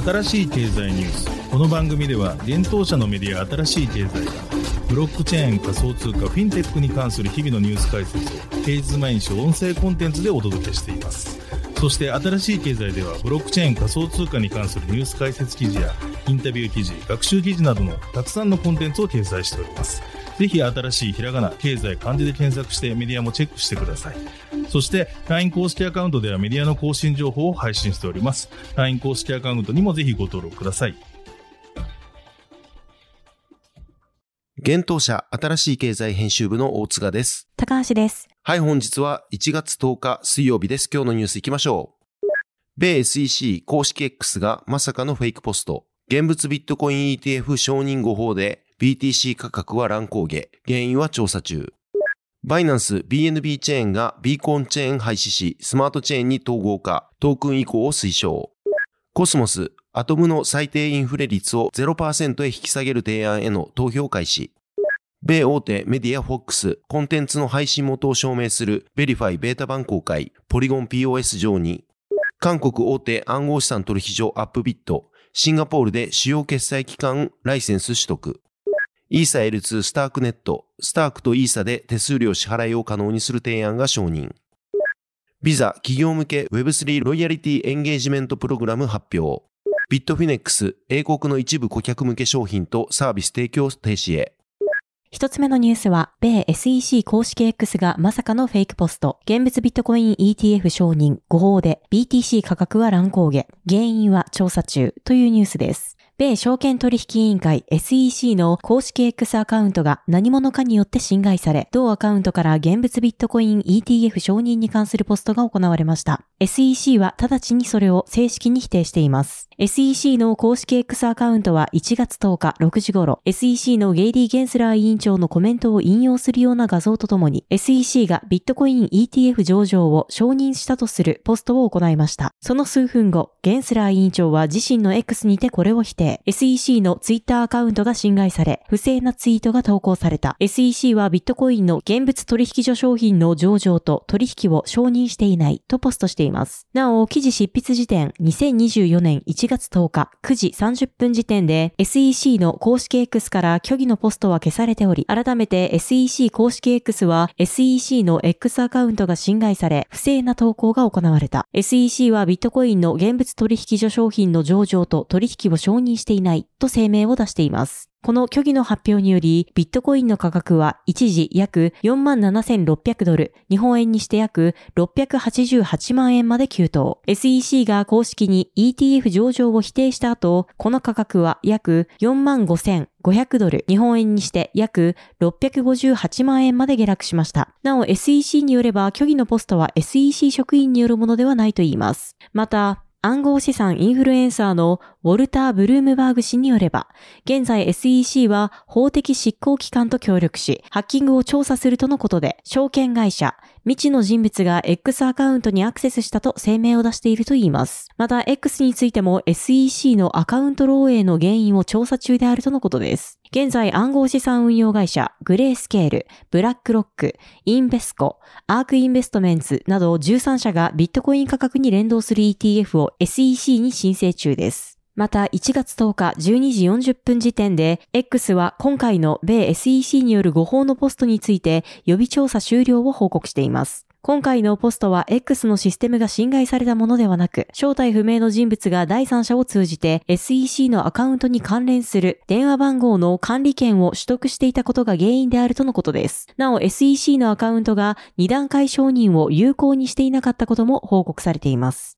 新しい経済ニュース。この番組では現当社のメディア新しい経済がブロックチェーン仮想通貨フィンテックに関する日々のニュース解説を平日毎日音声コンテンツでお届けしています。そして新しい経済ではブロックチェーン仮想通貨に関するニュース解説記事やインタビュー記事学習記事などのたくさんのコンテンツを掲載しております。ぜひ新しいひらがな、経済、漢字で検索してメディアもチェックしてください。そして LINE 公式アカウントではメディアの更新情報を配信しております。LINE 公式アカウントにもぜひご登録ください。現当社新しい経済編集部の大塚です。高橋です。はい、本日は1月10日水曜日です。今日のニュース行きましょう。米 SEC 公式 X がまさかのフェイクポスト。現物ビットコイン ETF 承認後法で BTC 価格は乱高下。原因は調査中。バイナンス BNB チェーンがビーコンチェーン廃止し、スマートチェーンに統合化、トークン移行を推奨。コスモス、アトムの最低インフレ率を0%へ引き下げる提案への投票開始。米大手メディアフォックス、コンテンツの配信元を証明するベリファイベータ版公開、ポリゴン POS 上に、韓国大手暗号資産取引所アップビット、シンガポールで主要決済機関ライセンス取得。イーサ L2 スタークネット、スタークとイーサで手数料支払いを可能にする提案が承認。ビザ企業向け Web3 ロイヤリティエンゲージメントプログラム発表。ビットフィネックス、英国の一部顧客向け商品とサービス提供停止へ。一つ目のニュースは、米 SEC 公式 X がまさかのフェイクポスト、現物ビットコイン ETF 承認、誤報で BTC 価格は乱高下、原因は調査中というニュースです。米証券取引委員会 SEC の公式 X アカウントが何者かによって侵害され、同アカウントから現物ビットコイン ETF 承認に関するポストが行われました。SEC は直ちにそれを正式に否定しています。SEC の公式 X アカウントは1月10日6時頃、SEC のゲイリー・ゲンスラー委員長のコメントを引用するような画像とともに、SEC がビットコイン ETF 上場を承認したとするポストを行いました。その数分後、ゲンスラー委員長は自身の X にてこれを否定。SEC の Twitter アカウントが侵害され、不正なツイートが投稿された。SEC はビットコインの現物取引所商品の上場と取引を承認していないとポストしています。なお、記事執筆時点2024年1 1月10日9時30分時点で SEC の公式 X から虚偽のポストは消されており、改めて SEC 公式 X は SEC の X アカウントが侵害され、不正な投稿が行われた。SEC はビットコインの現物取引所商品の上場と取引を承認していないと声明を出しています。この虚偽の発表により、ビットコインの価格は一時約47,600ドル、日本円にして約688万円まで急騰。SEC が公式に ETF 上場を否定した後、この価格は約45,500ドル、日本円にして約658万円まで下落しました。なお SEC によれば虚偽のポストは SEC 職員によるものではないと言います。また、暗号資産インフルエンサーのウォルター・ブルームバーグ氏によれば、現在 SEC は法的執行機関と協力し、ハッキングを調査するとのことで、証券会社、未知の人物が X アカウントにアクセスしたと声明を出しているといいます。また X についても SEC のアカウント漏洩の原因を調査中であるとのことです。現在暗号資産運用会社、グレースケール、ブラックロック、インベスコ、アークインベストメンツなど13社がビットコイン価格に連動する ETF を SEC に申請中です。また1月10日12時40分時点で X は今回の米 SEC による誤報のポストについて予備調査終了を報告しています。今回のポストは X のシステムが侵害されたものではなく、正体不明の人物が第三者を通じて SEC のアカウントに関連する電話番号の管理権を取得していたことが原因であるとのことです。なお SEC のアカウントが2段階承認を有効にしていなかったことも報告されています。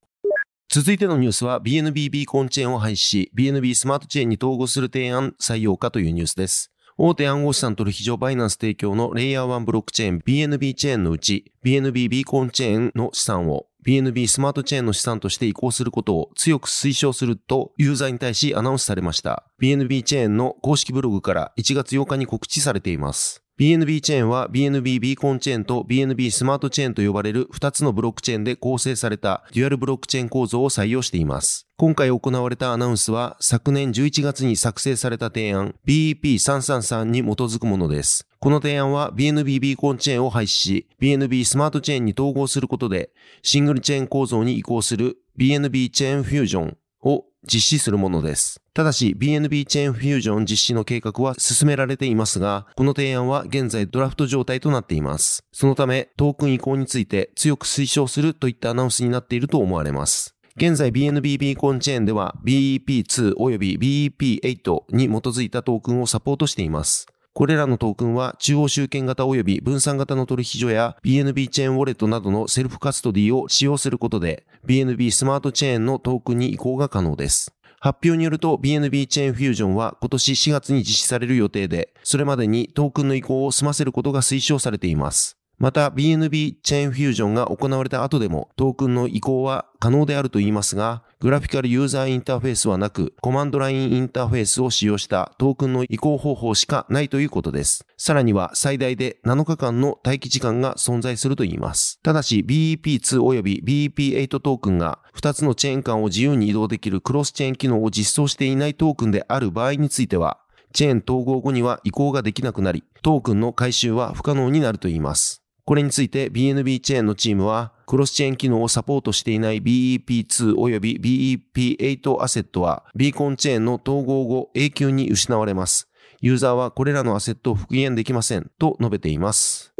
続いてのニュースは BNB ビーコンチェーンを廃止し、BNB スマートチェーンに統合する提案採用かというニュースです。大手暗号資産取引所バイナンス提供のレイヤー1ブロックチェーン BNB チェーンのうち BNB ビーコンチェーンの資産を BNB スマートチェーンの資産として移行することを強く推奨するとユーザーに対しアナウンスされました。BNB チェーンの公式ブログから1月8日に告知されています。BNB チェーンは BNB ビーコンチェーンと BNB スマートチェーンと呼ばれる2つのブロックチェーンで構成されたデュアルブロックチェーン構造を採用しています。今回行われたアナウンスは昨年11月に作成された提案 BEP333 に基づくものです。この提案は BNB ビーコンチェーンを廃止し BNB スマートチェーンに統合することでシングルチェーン構造に移行する BNB チェーンフュージョン実施するものです。ただし BNB チェーンフュージョン実施の計画は進められていますが、この提案は現在ドラフト状態となっています。そのためトークン移行について強く推奨するといったアナウンスになっていると思われます。現在 BNB ビーコンチェーンでは BEP2 及び BEP8 に基づいたトークンをサポートしています。これらのトークンは中央集権型及び分散型の取引所や BNB チェーンウォレットなどのセルフカストディを使用することで BNB スマートチェーンのトークンに移行が可能です。発表によると BNB チェーンフュージョンは今年4月に実施される予定で、それまでにトークンの移行を済ませることが推奨されています。また BNB チェーンフュージョンが行われた後でもトークンの移行は可能であると言いますが、グラフィカルユーザーインターフェースはなく、コマンドラインインターフェースを使用したトークンの移行方法しかないということです。さらには最大で7日間の待機時間が存在すると言います。ただし BEP2 および BEP8 トークンが2つのチェーン間を自由に移動できるクロスチェーン機能を実装していないトークンである場合については、チェーン統合後には移行ができなくなり、トークンの回収は不可能になると言います。これについて BNB チェーンのチームは、クロスチェーン機能をサポートしていない BEP2 および BEP8 アセットは、ビーコンチェーンの統合後永久に失われます。ユーザーはこれらのアセットを復元できませんと述べています。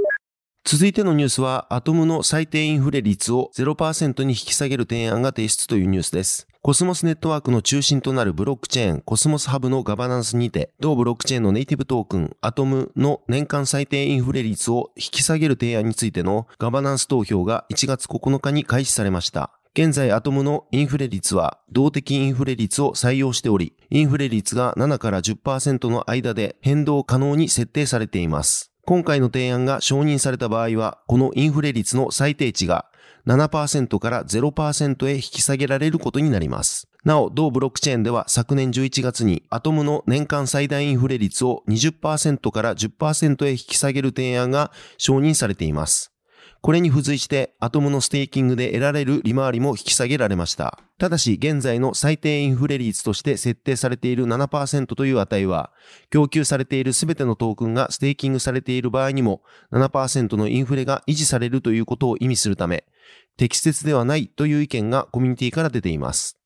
続いてのニュースは、アトムの最低インフレ率を0%に引き下げる提案が提出というニュースです。コスモスネットワークの中心となるブロックチェーン、コスモスハブのガバナンスにて、同ブロックチェーンのネイティブトークン、アトムの年間最低インフレ率を引き下げる提案についてのガバナンス投票が1月9日に開始されました。現在アトムのインフレ率は動的インフレ率を採用しており、インフレ率が7から10%の間で変動可能に設定されています。今回の提案が承認された場合は、このインフレ率の最低値が7%から0%へ引き下げられることになります。なお、同ブロックチェーンでは昨年11月にアトムの年間最大インフレ率を20%から10%へ引き下げる提案が承認されています。これに付随してアトムのステーキングで得られる利回りも引き下げられました。ただし現在の最低インフレ率として設定されている7%という値は、供給されているすべてのトークンがステーキングされている場合にも7%のインフレが維持されるということを意味するため、適切ではないという意見がコミュニティから出ています。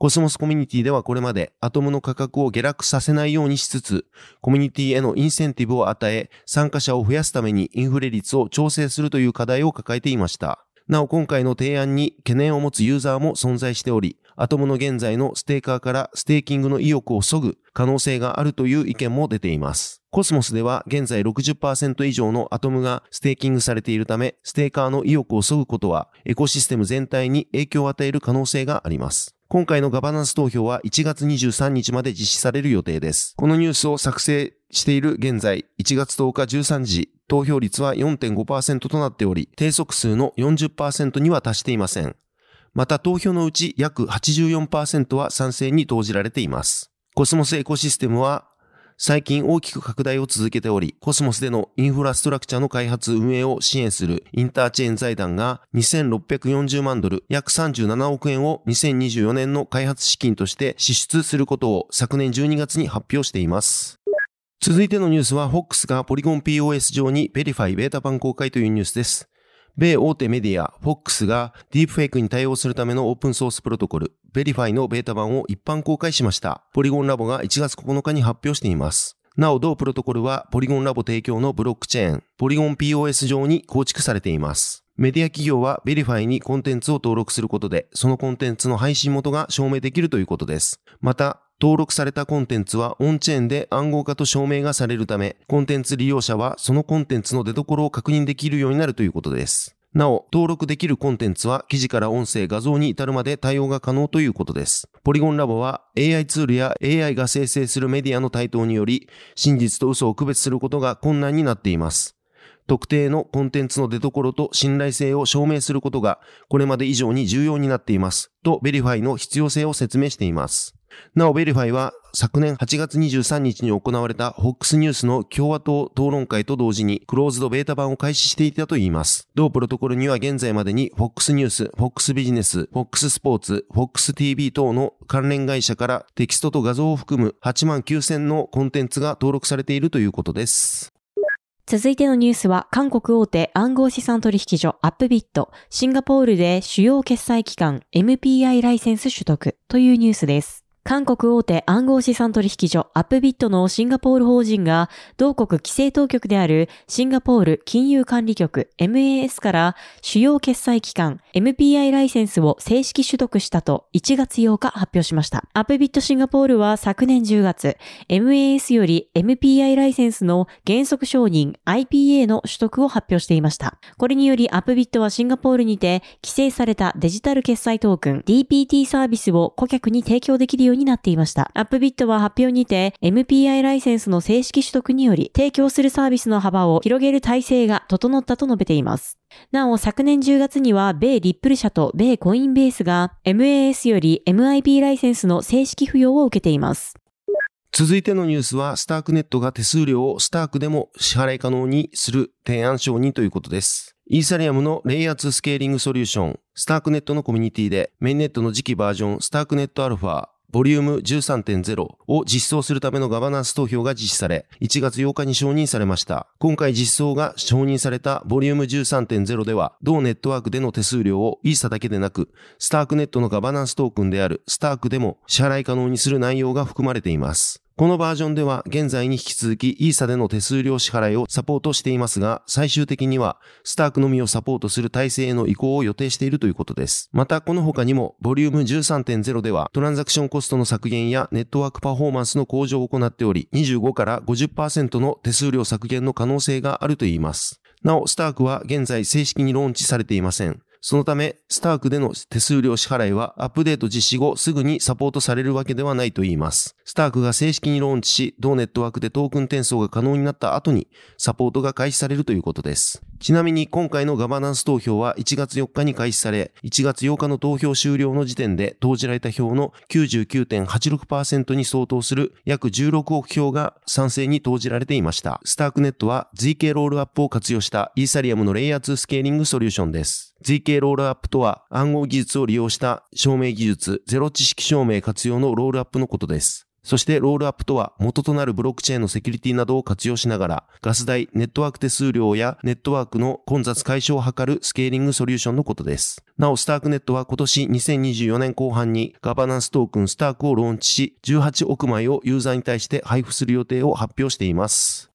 コスモスコミュニティではこれまでアトムの価格を下落させないようにしつつ、コミュニティへのインセンティブを与え、参加者を増やすためにインフレ率を調整するという課題を抱えていました。なお今回の提案に懸念を持つユーザーも存在しており、アトムの現在のステーカーからステーキングの意欲を削ぐ可能性があるという意見も出ています。コスモスでは現在60%以上のアトムがステーキングされているため、ステーカーの意欲を削ぐことはエコシステム全体に影響を与える可能性があります。今回のガバナンス投票は1月23日まで実施される予定です。このニュースを作成している現在、1月10日13時、投票率は4.5%となっており、定則数の40%には達していません。また投票のうち約84%は賛成に投じられています。コスモスエコシステムは最近大きく拡大を続けており、コスモスでのインフラストラクチャーの開発運営を支援するインターチェーン財団が2640万ドル、約37億円を2024年の開発資金として支出することを昨年12月に発表しています。続いてのニュースは、FOX がポリゴン POS 上にベリファイベータ版公開というニュースです。米大手メディア FOX がディープフェイクに対応するためのオープンソースプロトコル、ベリファイのベータ版を一般公開しました。ポリゴンラボが1月9日に発表しています。なお、同プロトコルはポリゴンラボ提供のブロックチェーン、ポリゴン POS 上に構築されています。メディア企業はベリファイにコンテンツを登録することで、そのコンテンツの配信元が証明できるということです。また、登録されたコンテンツはオンチェーンで暗号化と証明がされるため、コンテンツ利用者はそのコンテンツの出所を確認できるようになるということです。なお、登録できるコンテンツは記事から音声、画像に至るまで対応が可能ということです。ポリゴンラボは AI ツールや AI が生成するメディアの台頭により、真実と嘘を区別することが困難になっています。特定のコンテンツの出所と信頼性を証明することがこれまで以上に重要になっています。とベリファイの必要性を説明しています。なお、ベリファイは昨年8月23日に行われた FOX ニュースの共和党討論会と同時にクローズドベータ版を開始していたといいます。同プロトコルには現在までに FOX ニュース、FOX ビジネス、FOX スポーツ、FOX TV 等の関連会社からテキストと画像を含む8万9000のコンテンツが登録されているということです。続いてのニュースは、韓国大手暗号資産取引所アップビット、シンガポールで主要決済機関 MPI ライセンス取得というニュースです。韓国大手暗号資産取引所アップビットのシンガポール法人が同国規制当局であるシンガポール金融管理局 MAS から主要決済機関 MPI ライセンスを正式取得したと1月8日発表しました。アップビットシンガポールは昨年10月 MAS より MPI ライセンスの原則承認 IPA の取得を発表していました。これによりアップビットはシンガポールにて規制されたデジタル決済トークン DPT サービスを顧客に提供できるようにになっていました。アップビットは発表にて MPI ライセンスの正式取得により提供するサービスの幅を広げる体制が整ったと述べています。なお、昨年10月には、米リップル社と米コインベースが MAS より MIP ライセンスの正式付与を受けています。続いてのニュースは、スタークネットが手数料をスタークでも支払い可能にする提案承認ということです。イーサリアムのレイアツスケーリングソリューション、スタークネットのコミュニティで、メインネットの次期バージョン、スタークネットアルファ、ボリューム13.0を実装するためのガバナンス投票が実施され、1月8日に承認されました。今回実装が承認されたボリューム13.0では、同ネットワークでの手数料をイーサだけでなく、スタークネットのガバナンストークンであるスタークでも支払い可能にする内容が含まれています。このバージョンでは現在に引き続きイーサでの手数料支払いをサポートしていますが、最終的にはスタークのみをサポートする体制への移行を予定しているということです。またこの他にも、ボリューム13.0ではトランザクションコストの削減やネットワークパフォーマンスの向上を行っており、25から50%の手数料削減の可能性があるといいます。なお、スタークは現在正式にローンチされていません。そのため、スタークでの手数料支払いはアップデート実施後すぐにサポートされるわけではないと言います。スタークが正式にローンチし、同ネットワークでトークン転送が可能になった後にサポートが開始されるということです。ちなみに今回のガバナンス投票は1月4日に開始され、1月8日の投票終了の時点で投じられた票の99.86%に相当する約16億票が賛成に投じられていました。スタークネットは ZK ロールアップを活用したイーサリアムのレイヤー2スケーリングソリューションです。ZK ロールアップとは暗号技術を利用した証明技術、ゼロ知識証明活用のロールアップのことです。そしてロールアップとは元となるブロックチェーンのセキュリティなどを活用しながらガス代、ネットワーク手数料やネットワークの混雑解消を図るスケーリングソリューションのことです。なお、スタークネットは今年2024年後半にガバナンストークンスタークをローンチし、18億枚をユーザーに対して配布する予定を発表しています。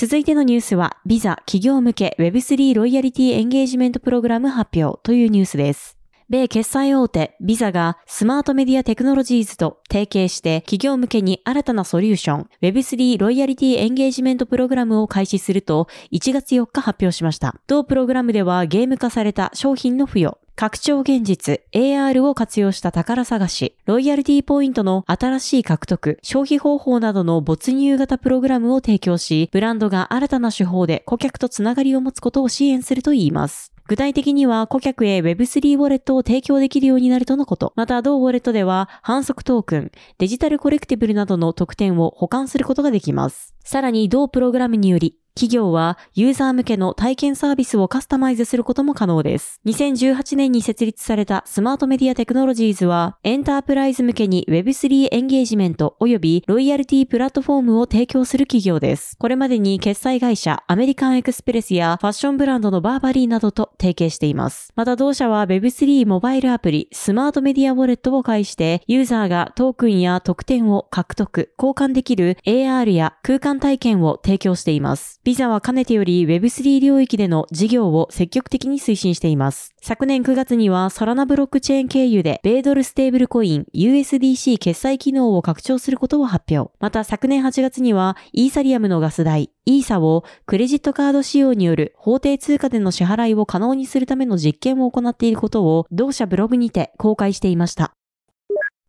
続いてのニュースは、ビザ企業向け Web3 ロイヤリティエンゲージメントプログラム発表というニュースです。米決済大手ビザがスマートメディアテクノロジーズと提携して企業向けに新たなソリューション Web3 ロイヤリティエンゲージメントプログラムを開始すると1月4日発表しました。同プログラムではゲーム化された商品の付与、拡張現実 AR を活用した宝探し、ロイヤリティポイントの新しい獲得、消費方法などの没入型プログラムを提供し、ブランドが新たな手法で顧客とつながりを持つことを支援するといいます。具体的には顧客へ Web3 ウォレットを提供できるようになるとのこと。また同ウォレットでは反則トークン、デジタルコレクティブルなどの特典を保管することができます。さらに同プログラムにより、企業はユーザー向けの体験サービスをカスタマイズすることも可能です。2018年に設立されたスマートメディアテクノロジーズは、エンタープライズ向けに Web3 エンゲージメント及びロイヤリティプラットフォームを提供する企業です。これまでに決済会社アメリカンエクスプレスやファッションブランドのバーバリーなどと提携しています。また同社は Web3 モバイルアプリスマートメディアウォレットを介して、ユーザーがトークンや特典を獲得、交換できる AR や空間体験を提供しています。ビザはかねてより Web3 領域での事業を積極的に推進しています。昨年9月にはソラナブロックチェーン経由で米ドルステーブルコイン USDC 決済機能を拡張することを発表。また昨年8月にはイーサリアムのガス代、イーサをクレジットカード使用による法定通貨での支払いを可能にするための実験を行っていることを同社ブログにて公開していました。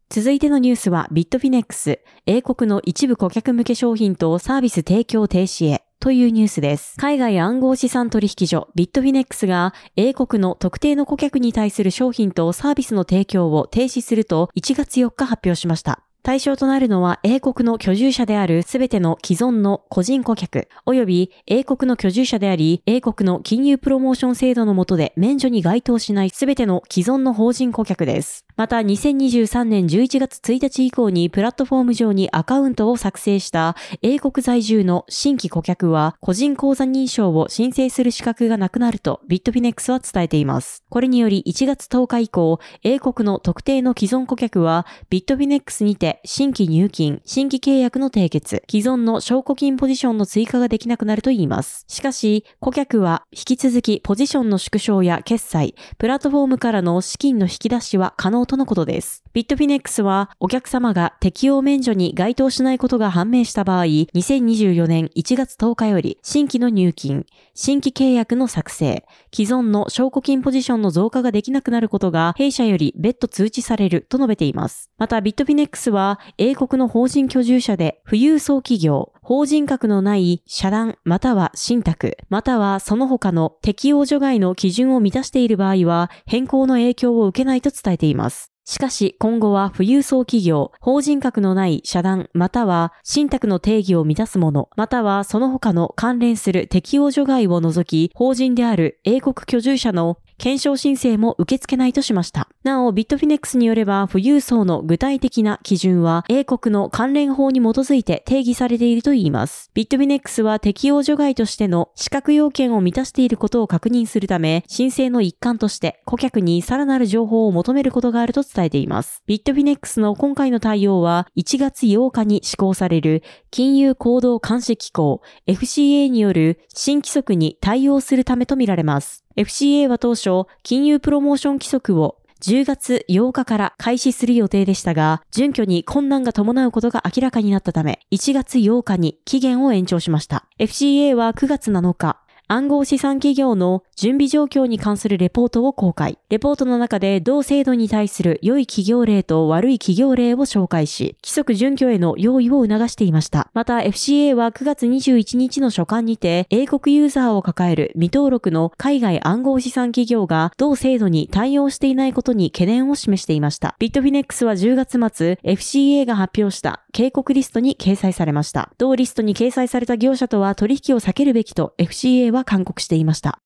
続いてのニュースはビットフィネックス、英国の一部顧客向け商品とサービス提供停止へ。というニュースです。海外暗号資産取引所ビットフィネックスが英国の特定の顧客に対する商品とサービスの提供を停止すると1月4日発表しました。対象となるのは英国の居住者であるすべての既存の個人顧客、及び英国の居住者であり、英国の金融プロモーション制度の下で免除に該当しないすべての既存の法人顧客です。また2023年11月1日以降にプラットフォーム上にアカウントを作成した英国在住の新規顧客は個人口座認証を申請する資格がなくなるとビットフィネックスは伝えています。これにより1月10日以降、英国の特定の既存顧客はビットフィネックスにて新規入金、新規契約の締結、既存の証拠金ポジションの追加ができなくなるといいます。しかし、顧客は引き続きポジションの縮小や決済、プラットフォームからの資金の引き出しは可能とのことです。ビットフィネックスはお客様が適用免除に該当しないことが判明した場合、2024年1月10日より新規の入金、新規契約の作成、既存の証拠金ポジションの増加ができなくなることが弊社より別途通知されると述べています。またビットフィネックスは英国の法人居住者で富裕層企業、法人格のない社団または信託、またはその他の適用除外の基準を満たしている場合は変更の影響を受けないと伝えています。しかし今後は富裕層企業、法人格のない社団または信託の定義を満たすもの、またはその他の関連する適用除外を除き、法人である英国居住者の検証申請も受け付けないとしました。なお、ビットフィネックスによれば、富裕層の具体的な基準は、英国の関連法に基づいて定義されているといいます。ビットフィネックスは適用除外としての資格要件を満たしていることを確認するため、申請の一環として、顧客にさらなる情報を求めることがあると伝えています。ビットフィネックスの今回の対応は、1月8日に施行される、金融行動監視機構 FCA による新規則に対応するためとみられます。FCA は当初、金融プロモーション規則を10月8日から開始する予定でしたが、準拠に困難が伴うことが明らかになったため、1月8日に期限を延長しました。FCA は9月7日、暗号資産企業の準備状況に関するレポートを公開。レポートの中で同制度に対する良い企業例と悪い企業例を紹介し、規則準拠への用意を促していました。また FCA は9月21日の書簡にて、英国ユーザーを抱える未登録の海外暗号資産企業が同制度に対応していないことに懸念を示していました。ビットフィネックスは10月末、FCA が発表した警告リストに掲載されました。同リストに掲載された業者とは取引を避けるべきと FCA はは勧告していました。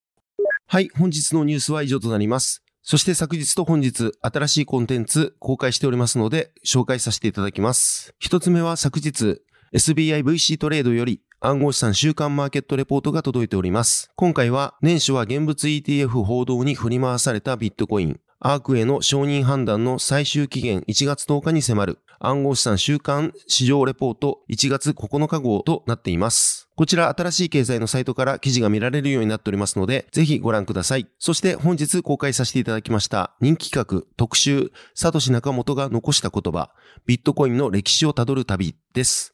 はい、本日のニュースは以上となります。そして昨日と本日、新しいコンテンツ公開しておりますので、紹介させていただきます。一つ目は昨日、SBIVC トレードより暗号資産週間マーケットレポートが届いております。今回は年初は現物 ETF 報道に振り回されたビットコイン、アークへの承認判断の最終期限1月10日に迫る暗号資産週間市場レポート1月9日号となっています。こちら新しい経済のサイトから記事が見られるようになっておりますので、ぜひご覧ください。そして本日公開させていただきました人気企画特集、サトシナカモトが残した言葉、ビットコインの歴史をたどる旅です。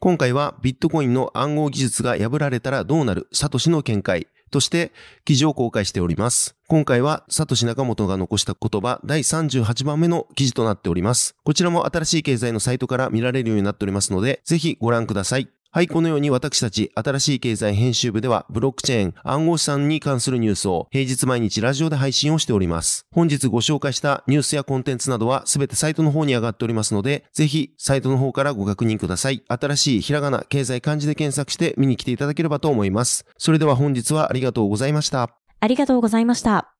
今回はビットコインの暗号技術が破られたらどうなるサトシの見解として記事を公開しております。今回はサトシ中本が残した言葉第38番目の記事となっております。こちらも新しい経済のサイトから見られるようになっておりますので、ぜひご覧ください。はい、このように私たち新しい経済編集部ではブロックチェーン、暗号資産に関するニュースを平日毎日ラジオで配信をしております。本日ご紹介したニュースやコンテンツなどはすべてサイトの方に上がっておりますので、ぜひサイトの方からご確認ください。新しいひらがな、経済漢字で検索して見に来ていただければと思います。それでは本日はありがとうございました。ありがとうございました。